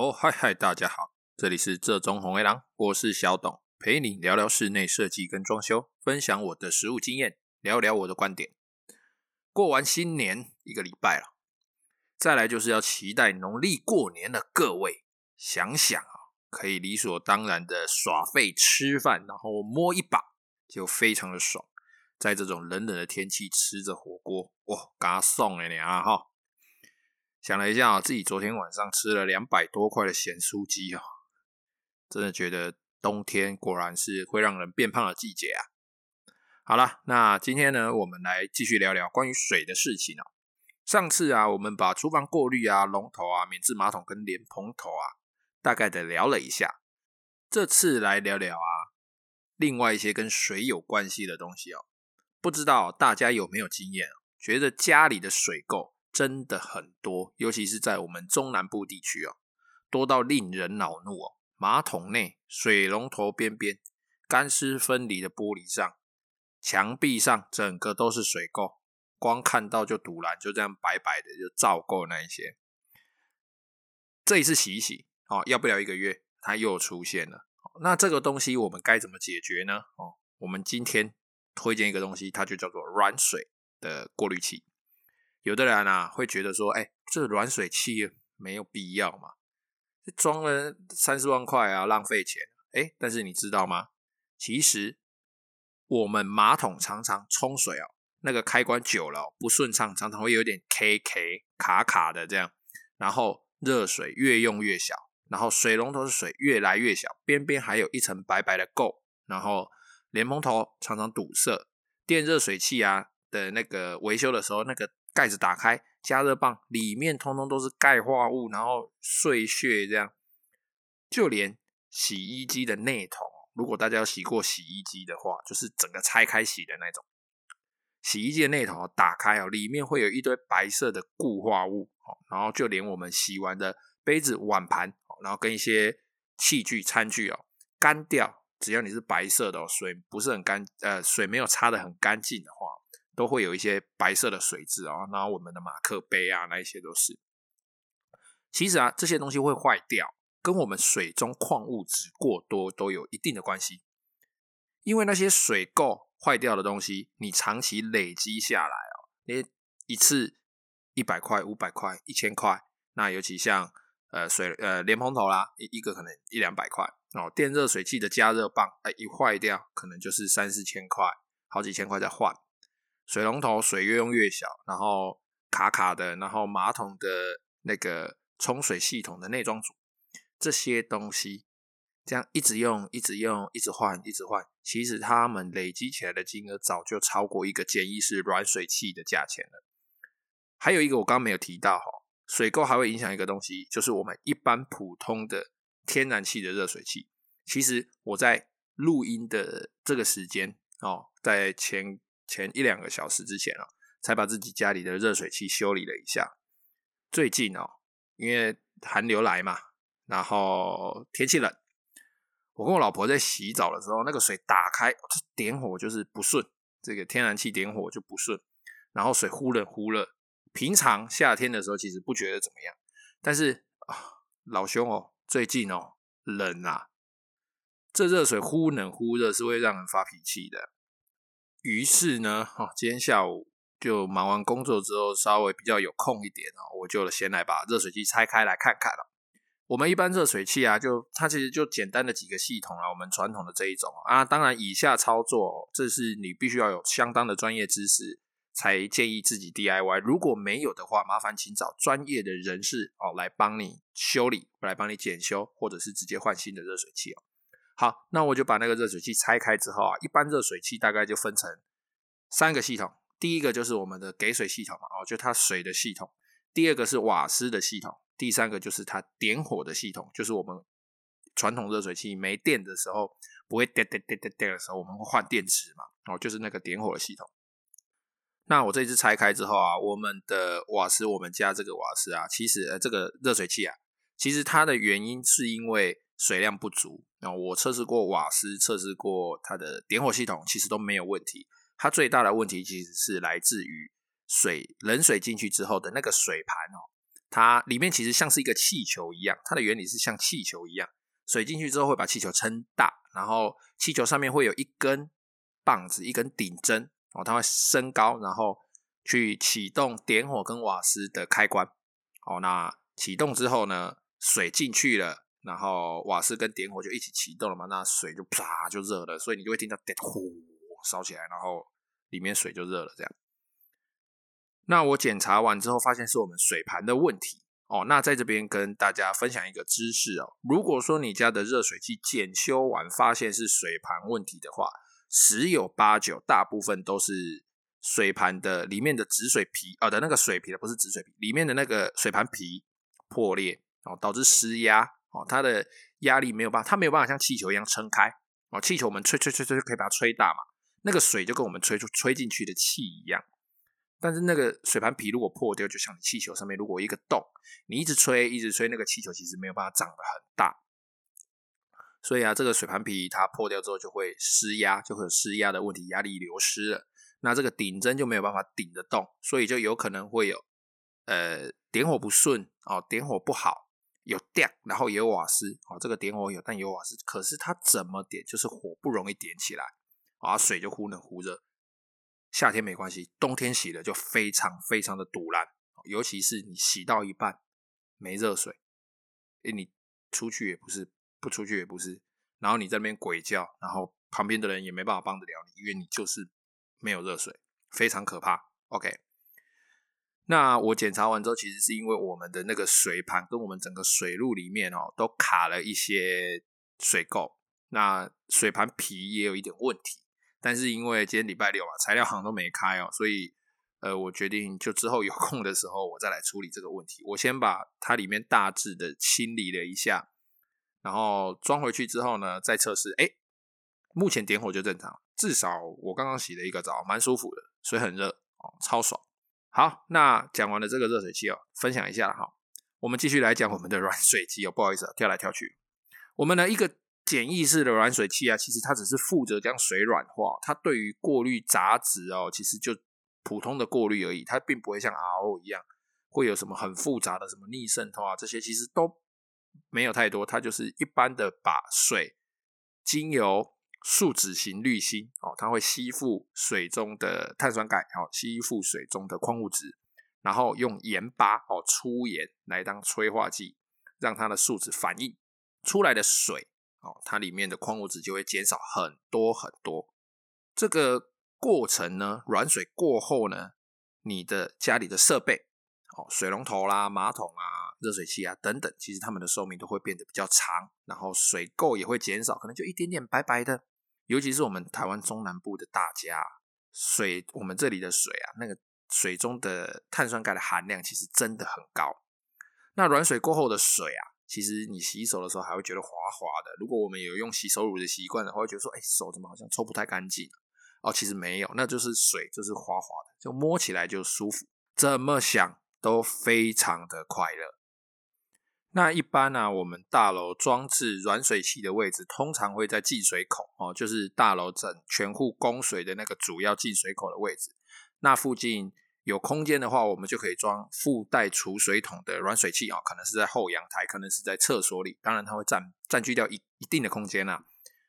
哦，嗨嗨，大家好，这里是浙中红黑狼，我是小董，陪你聊聊室内设计跟装修，分享我的实务经验，聊聊我的观点。过完新年一个礼拜了，再来就是要期待农历过年的各位，想想啊，可以理所当然的耍废吃饭，然后摸一把，就非常的爽。在这种冷冷的天气，吃着火锅，哇，嘎送了你啊哈！想了一下啊，自己昨天晚上吃了两百多块的咸酥鸡啊，真的觉得冬天果然是会让人变胖的季节啊。好了，那今天呢，我们来继续聊聊关于水的事情哦。上次啊，我们把厨房过滤啊、龙头啊、免治马桶跟莲蓬头啊，大概的聊了一下。这次来聊聊啊，另外一些跟水有关系的东西哦。不知道大家有没有经验，觉得家里的水垢真的很多，尤其是在我们中南部地区哦，多到令人恼怒哦。马桶内、水龙头边边、干湿分离的玻璃上、墙壁上，整个都是水垢，光看到就堵烂，就这样白白的就照垢那一些。这一次洗一洗哦，要不了一个月，它又出现了。那这个东西我们该怎么解决呢？哦，我们今天。推荐一个东西，它就叫做软水的过滤器。有的人啊会觉得说，哎、这软水器没有必要嘛，装了三四万块啊，浪费钱。哎、但是你知道吗？其实我们马桶常常冲水哦，那个开关久了不顺畅，常常会有点 K K 卡卡的这样。然后热水越用越小，然后水龙头的水越来越小，边边还有一层白白的垢，然后。莲蓬头常常堵塞，电热水器啊的那个维修的时候，那个盖子打开，加热棒里面通通都是钙化物，然后碎屑这样。就连洗衣机的内桶，如果大家有洗过洗衣机的话，就是整个拆开洗的那种。洗衣机的内桶打开哦，里面会有一堆白色的固化物哦，然后就连我们洗完的杯子、碗盘，然后跟一些器具、餐具哦，干掉。只要你是白色的哦水不是很干，呃，水没有擦的很干净的话，都会有一些白色的水渍哦。然后我们的马克杯啊，那一些都是。其实啊，这些东西会坏掉，跟我们水中矿物质过多都有一定的关系。因为那些水垢坏掉的东西，你长期累积下来哦，你一次一百块、五百块、一千块，那尤其像呃水呃莲蓬头啦，一一个可能一两百块。哦，电热水器的加热棒，哎，一坏掉，可能就是三四千块，好几千块再换。水龙头水越用越小，然后卡卡的，然后马桶的那个冲水系统的内装组，这些东西，这样一直用，一直用，一直换，一直换，其实他们累积起来的金额早就超过一个简易式软水器的价钱了。还有一个我刚刚没有提到哈，水垢还会影响一个东西，就是我们一般普通的。天然气的热水器，其实我在录音的这个时间哦，在前前一两个小时之前哦，才把自己家里的热水器修理了一下。最近哦，因为寒流来嘛，然后天气冷，我跟我老婆在洗澡的时候，那个水打开点火就是不顺，这个天然气点火就不顺，然后水忽冷忽热。平常夏天的时候其实不觉得怎么样，但是啊，老兄哦。最近哦，冷啊，这热水忽冷忽热是会让人发脾气的。于是呢，哦，今天下午就忙完工作之后，稍微比较有空一点哦，我就先来把热水器拆开来看看了。我们一般热水器啊，就它其实就简单的几个系统啊，我们传统的这一种啊，当然以下操作，这是你必须要有相当的专业知识。才建议自己 DIY，如果没有的话，麻烦请找专业的人士哦来帮你修理，来帮你检修，或者是直接换新的热水器哦。好，那我就把那个热水器拆开之后啊，一般热水器大概就分成三个系统，第一个就是我们的给水系统嘛，哦，就它水的系统；第二个是瓦斯的系统；第三个就是它点火的系统，就是我们传统热水器没电的时候不会叮叮叮叮叮的时候，我们会换电池嘛，哦，就是那个点火的系统。那我这一次拆开之后啊，我们的瓦斯，我们家这个瓦斯啊，其实呃这个热水器啊，其实它的原因是因为水量不足。那我测试过瓦斯，测试过它的点火系统，其实都没有问题。它最大的问题其实是来自于水冷水进去之后的那个水盘哦，它里面其实像是一个气球一样，它的原理是像气球一样，水进去之后会把气球撑大，然后气球上面会有一根棒子，一根顶针哦，它会升高，然后去启动点火跟瓦斯的开关哦。那启动之后呢，水进去了，然后瓦斯跟点火就一起启动了嘛，那水就啪就热了，所以你就会听到点呼烧起来，然后里面水就热了这样。那我检查完之后，发现是我们水盘的问题哦。那在这边跟大家分享一个知识哦。如果说你家的热水器检修完发现是水盘问题的话，十有八九，大部分都是水盘的里面的止水皮啊、哦、的那个水皮的，不是止水皮，里面的那个水盘皮破裂哦，导致失压哦，它的压力没有办法，它没有办法像气球一样撑开哦。气球我们吹吹吹吹就可以把它吹大嘛，那个水就跟我们吹出吹进去的气一样。但是那个水盘皮如果破掉，就像你气球上面如果一个洞，你一直吹一直吹，那个气球其实没有办法长得很大。所以啊，这个水盘皮它破掉之后就会失压，就会有失压的问题，压力流失了。那这个顶针就没有办法顶得动，所以就有可能会有呃点火不顺哦，点火不好，有电，然后也有瓦斯哦。这个点火有，但也有瓦斯，可是它怎么点就是火不容易点起来啊，水就忽冷忽热。夏天没关系，冬天洗了就非常非常的堵烂，尤其是你洗到一半没热水，诶，你出去也不是，不出去也不是，然后你在那边鬼叫，然后旁边的人也没办法帮得了你，因为你就是没有热水，非常可怕。OK，那我检查完之后，其实是因为我们的那个水盘跟我们整个水路里面哦，都卡了一些水垢，那水盘皮也有一点问题。但是因为今天礼拜六嘛，材料行都没开哦，所以呃，我决定就之后有空的时候我再来处理这个问题。我先把它里面大致的清理了一下，然后装回去之后呢，再测试。哎，目前点火就正常，至少我刚刚洗了一个澡，蛮舒服的，水很热哦，超爽。好，那讲完了这个热水器哦，分享一下哈，我们继续来讲我们的软水机哦，不好意思啊，跳来跳去，我们呢一个。简易式的软水器啊，其实它只是负责将水软化，它对于过滤杂质哦，其实就普通的过滤而已，它并不会像 RO 一样会有什么很复杂的什么逆渗透啊，这些其实都没有太多，它就是一般的把水精油树脂型滤芯哦，它会吸附水中的碳酸钙，哦，吸附水中的矿物质，然后用盐巴哦，粗盐来当催化剂，让它的树脂反应出来的水。哦，它里面的矿物质就会减少很多很多。这个过程呢，软水过后呢，你的家里的设备，哦，水龙头啦、马桶啊、热水器啊等等，其实它们的寿命都会变得比较长，然后水垢也会减少，可能就一点点白白的。尤其是我们台湾中南部的大家，水我们这里的水啊，那个水中的碳酸钙的含量其实真的很高。那软水过后的水啊。其实你洗手的时候还会觉得滑滑的。如果我们有用洗手乳的习惯的话，会觉得说，哎，手怎么好像抽不太干净？哦，其实没有，那就是水，就是滑滑的，就摸起来就舒服。怎么想都非常的快乐。那一般呢、我们大楼装置软水器的位置，通常会在进水口哦，就是大楼整全户供水的那个主要进水口的位置，那附近。有空间的话，我们就可以装附带储水桶的软水器啊，可能是在后阳台，可能是在厕所里，当然它会占占据掉一一定的空间啦。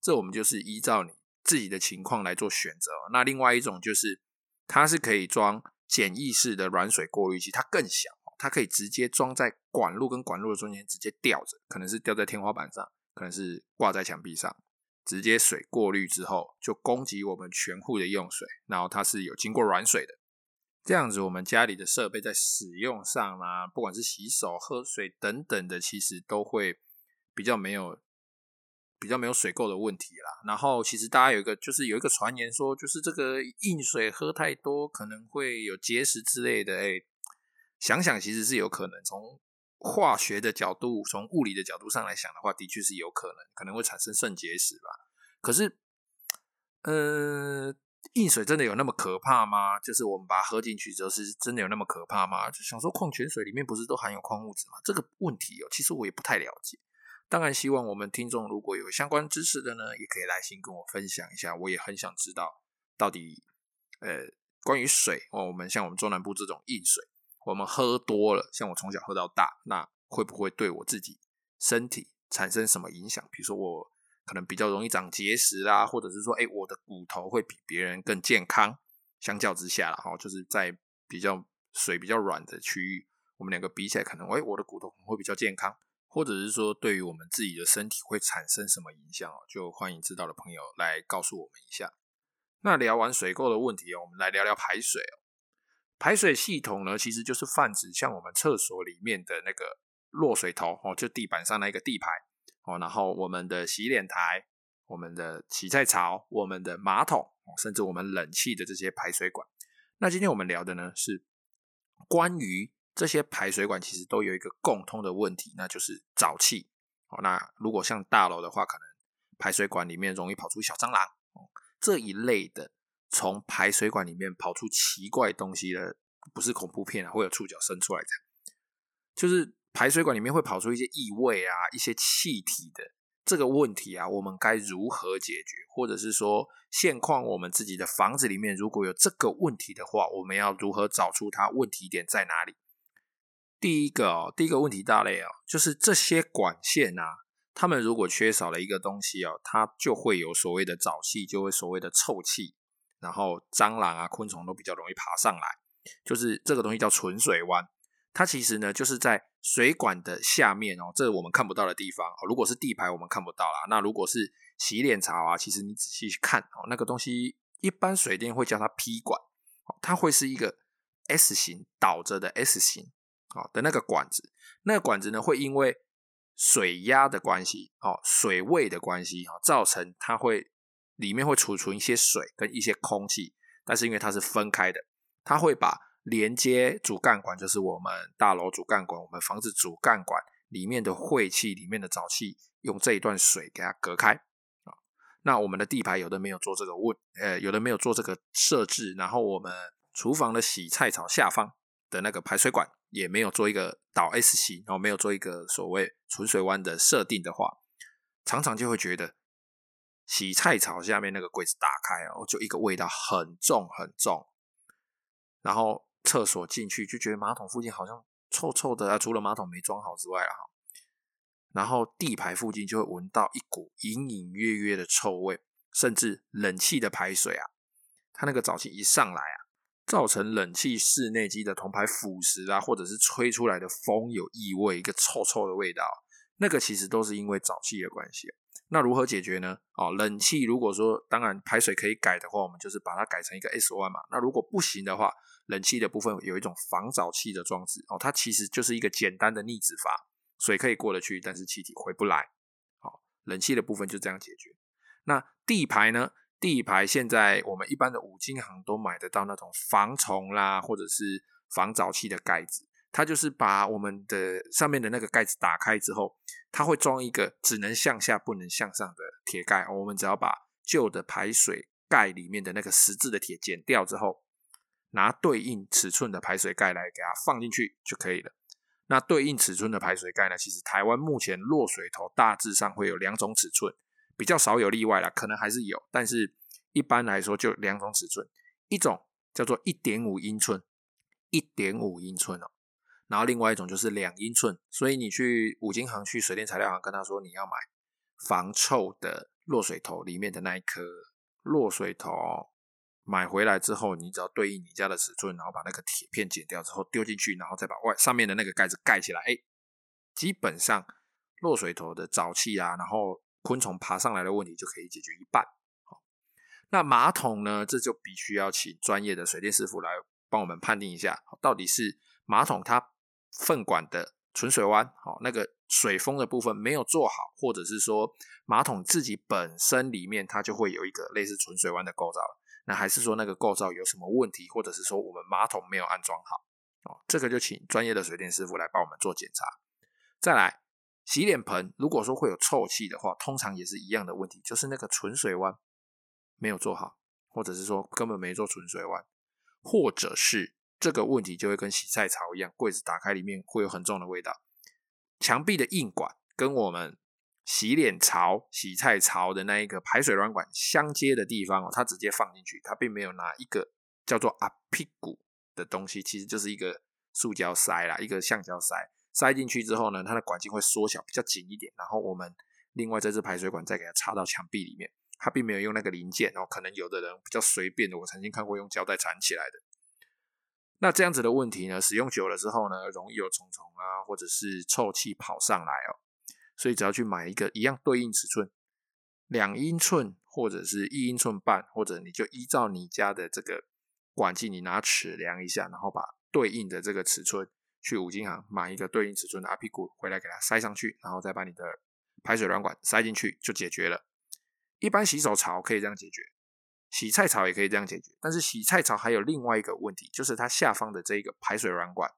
这我们就是依照你自己的情况来做选择。那另外一种就是，它是可以装简易式的软水过滤器，它更小，它可以直接装在管路跟管路的中间，直接吊着，可能是吊在天花板上，可能是挂在墙壁上，直接水过滤之后就供给我们全户的用水，然后它是有经过软水的。这样子，我们家里的设备在使用上啊，不管是洗手、喝水等等的，其实都会比较没有比较没有水垢的问题啦。然后，其实大家有一个就是有一个传言说，就是这个硬水喝太多可能会有结石之类的。哎，想想其实是有可能。从化学的角度、从物理的角度上来想的话，的确是有可能，可能会产生肾结石吧。可是，呃。硬水真的有那么可怕吗？就是我们把它喝进去之后，是真的有那么可怕吗？就想说，矿泉水里面不是都含有矿物质吗？这个问题哦，其实我也不太了解。当然，希望我们听众如果有相关知识的呢，也可以来信跟我分享一下。我也很想知道，到底呃，关于水哦，我们像我们中南部这种硬水，我们喝多了，像我从小喝到大，那会不会对我自己身体产生什么影响？比如说我可能比较容易长结石啦，或者是说，哎，我的骨头会比别人更健康。相较之下啦，哈，就是在比较水比较软的区域，我们两个比起来，可能，哎，我的骨头会比较健康，或者是说，对于我们自己的身体会产生什么影响哦？就欢迎知道的朋友来告诉我们一下。那聊完水垢的问题哦，我们来聊聊排水哦。排水系统呢，其实就是泛指像我们厕所里面的那个落水头哦，就地板上那个地排哦，然后我们的洗脸台、我们的洗菜槽、我们的马桶，甚至我们冷气的这些排水管。那今天我们聊的呢，是关于这些排水管，其实都有一个共通的问题，那就是沼气哦。那如果像大楼的话，可能排水管里面容易跑出小蟑螂哦，这一类的。从排水管里面跑出奇怪东西的，不是恐怖片啊，会有触角伸出来的，就是排水管里面会跑出一些异味啊，一些气体的这个问题啊，我们该如何解决？或者是说，现况我们自己的房子里面如果有这个问题的话，我们要如何找出它问题点在哪里？第一个哦，第一个问题大类哦，就是这些管线啊，它们如果缺少了一个东西哦，它就会有所谓的沼气，就会所谓的臭气。然后蟑螂啊、昆虫都比较容易爬上来，就是这个东西叫存水弯，它其实呢就是在水管的下面哦，这是我们看不到的地方。如果是地排，我们看不到啦。那如果是洗脸槽啊，其实你仔细去看哦，那个东西一般水电会叫它 P 管，它会是一个 S 型倒着的 S 型哦的那个管子，那个管子呢会因为水压的关系哦，水位的关系造成它会。里面会储存一些水跟一些空气，但是因为它是分开的，它会把连接主干管，就是我们大楼主干管、我们房子主干管里面的晦气、里面的沼气，用这一段水给它隔开啊。那我们的地排有的没有做这个问，呃，有的没有做这个设置，然后我们厨房的洗菜槽下方的那个排水管也没有做一个倒 S 型，然后没有做一个所谓存水弯的设定的话，常常就会觉得。洗菜槽下面那个柜子打开哦，就一个味道很重很重，然后厕所进去就觉得马桶附近好像臭臭的啊，除了马桶没装好之外啊，然后地排附近就会闻到一股隐隐约约的臭味，甚至冷气的排水啊，它那个沼气一上来啊，造成冷气室内机的铜排腐蚀啊，或者是吹出来的风有异味，一个臭臭的味道，那个其实都是因为沼气的关系。那如何解决呢？哦，冷气如果说当然排水可以改的话，我们就是把它改成一个 S 弯嘛。那如果不行的话，冷气的部分有一种防沼气的装置哦，它其实就是一个简单的逆止阀，水可以过得去，但是气体回不来。好，冷气的部分就这样解决。那地排呢？地排现在我们一般的五金行都买得到那种防虫啦，或者是防沼气的盖子。它就是把我们的上面的那个盖子打开之后，它会装一个只能向下不能向上的铁盖。我们只要把旧的排水盖里面的那个十字的铁剪掉之后，拿对应尺寸的排水盖来给它放进去就可以了。那对应尺寸的排水盖呢，其实台湾目前落水头大致上会有两种尺寸，比较少有例外啦，可能还是有，但是一般来说就两种尺寸，一种叫做一点五英寸，一点五英寸哦。然后另外一种就是两英寸，所以你去五金行、去水电材料行跟他说你要买防臭的落水头里面的那一颗落水头，买回来之后，你只要对应你家的尺寸，然后把那个铁片剪掉之后丢进去，然后再把外上面的那个盖子盖起来，哎，基本上落水头的沼气啊，然后昆虫爬上来的问题就可以解决一半。那马桶呢，这就必须要请专业的水电师傅来帮我们判定一下，到底是马桶它。粪管的存水弯，好，那个水封的部分没有做好，或者是说马桶自己本身里面它就会有一个类似存水弯的构造，那还是说那个构造有什么问题，或者是说我们马桶没有安装好，哦，这个就请专业的水电师傅来帮我们做检查。再来，洗脸盆如果说会有臭气的话，通常也是一样的问题，就是那个存水弯没有做好，或者是说根本没做存水弯，或者是。这个问题就会跟洗菜槽一样，柜子打开里面会有很重的味道。墙壁的硬管跟我们洗脸槽、洗菜槽的那一个排水软管相接的地方哦，它直接放进去，它并没有拿一个叫做阿屁股的东西，其实就是一个塑胶塞啦，一个橡胶塞，塞进去之后呢，它的管径会缩小，比较紧一点。然后我们另外这支排水管再给它插到墙壁里面，它并没有用那个零件哦。可能有的人比较随便的，我曾经看过用胶带缠起来的。那这样子的问题呢，使用久了之后呢，容易有虫虫啊，或者是臭气跑上来哦。所以只要去买一个一样对应尺寸，两英寸或者是一英寸半，或者你就依照你家的这个管径，你拿尺量一下，然后把对应的这个尺寸去五金行买一个对应尺寸的阿皮鼓回来给它塞上去，然后再把你的排水软管塞进去就解决了。一般洗手槽可以这样解决。洗菜槽也可以这样解决，但是洗菜槽还有另外一个问题，就是它下方的这个排水软管，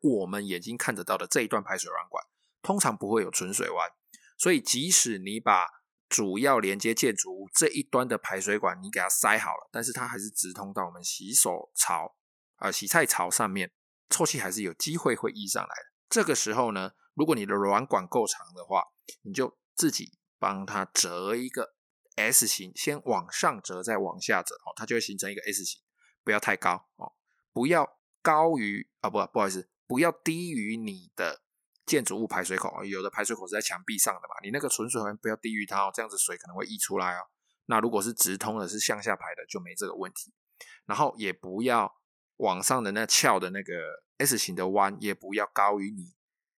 我们眼睛看得到的这一段排水软管，通常不会有存水弯，所以即使你把主要连接建筑物这一端的排水管你给它塞好了，但是它还是直通到我们洗手槽啊、洗菜槽上面，臭气还是有机会会溢上来的。这个时候呢，如果你的软管够长的话，你就自己帮它折一个。S 型，先往上折，再往下折，哦，它就会形成一个 S 型。不要太高哦，不要高于啊，不，不好意思，不要低于你的建筑物排水口。有的排水口是在墙壁上的嘛，你那个存水环不要低于它哦，这样子水可能会溢出来哦。那如果是直通的，是向下排的，就没这个问题。然后也不要往上的那翘的那个 S 型的弯，也不要高于你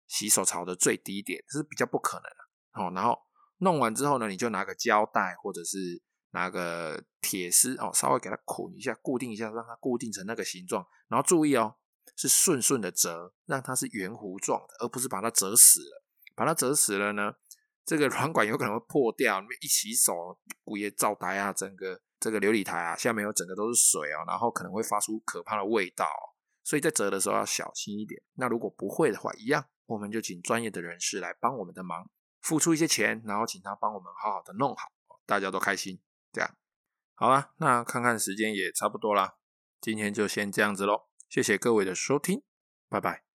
洗手槽的最低点，这是比较不可能的哦。然后。弄完之后呢，你就拿个胶带或者是拿个铁丝哦，稍微给它捆一下，固定一下，让它固定成那个形状。然后注意哦，是顺顺的折，让它是圆弧状的，而不是把它折死了。把它折死了呢，这个软管有可能会破掉。你一洗手，古也灶台啊，整个这个琉璃台啊，下面有整个都是水哦，然后可能会发出可怕的味道哦。所以在折的时候要小心一点。那如果不会的话，一样，我们就请专业的人士来帮我们的忙。付出一些钱，然后请他帮我们好好的弄好，大家都开心。这样，好了，那看看时间也差不多了，今天就先这样子喽。谢谢各位的收听，拜拜。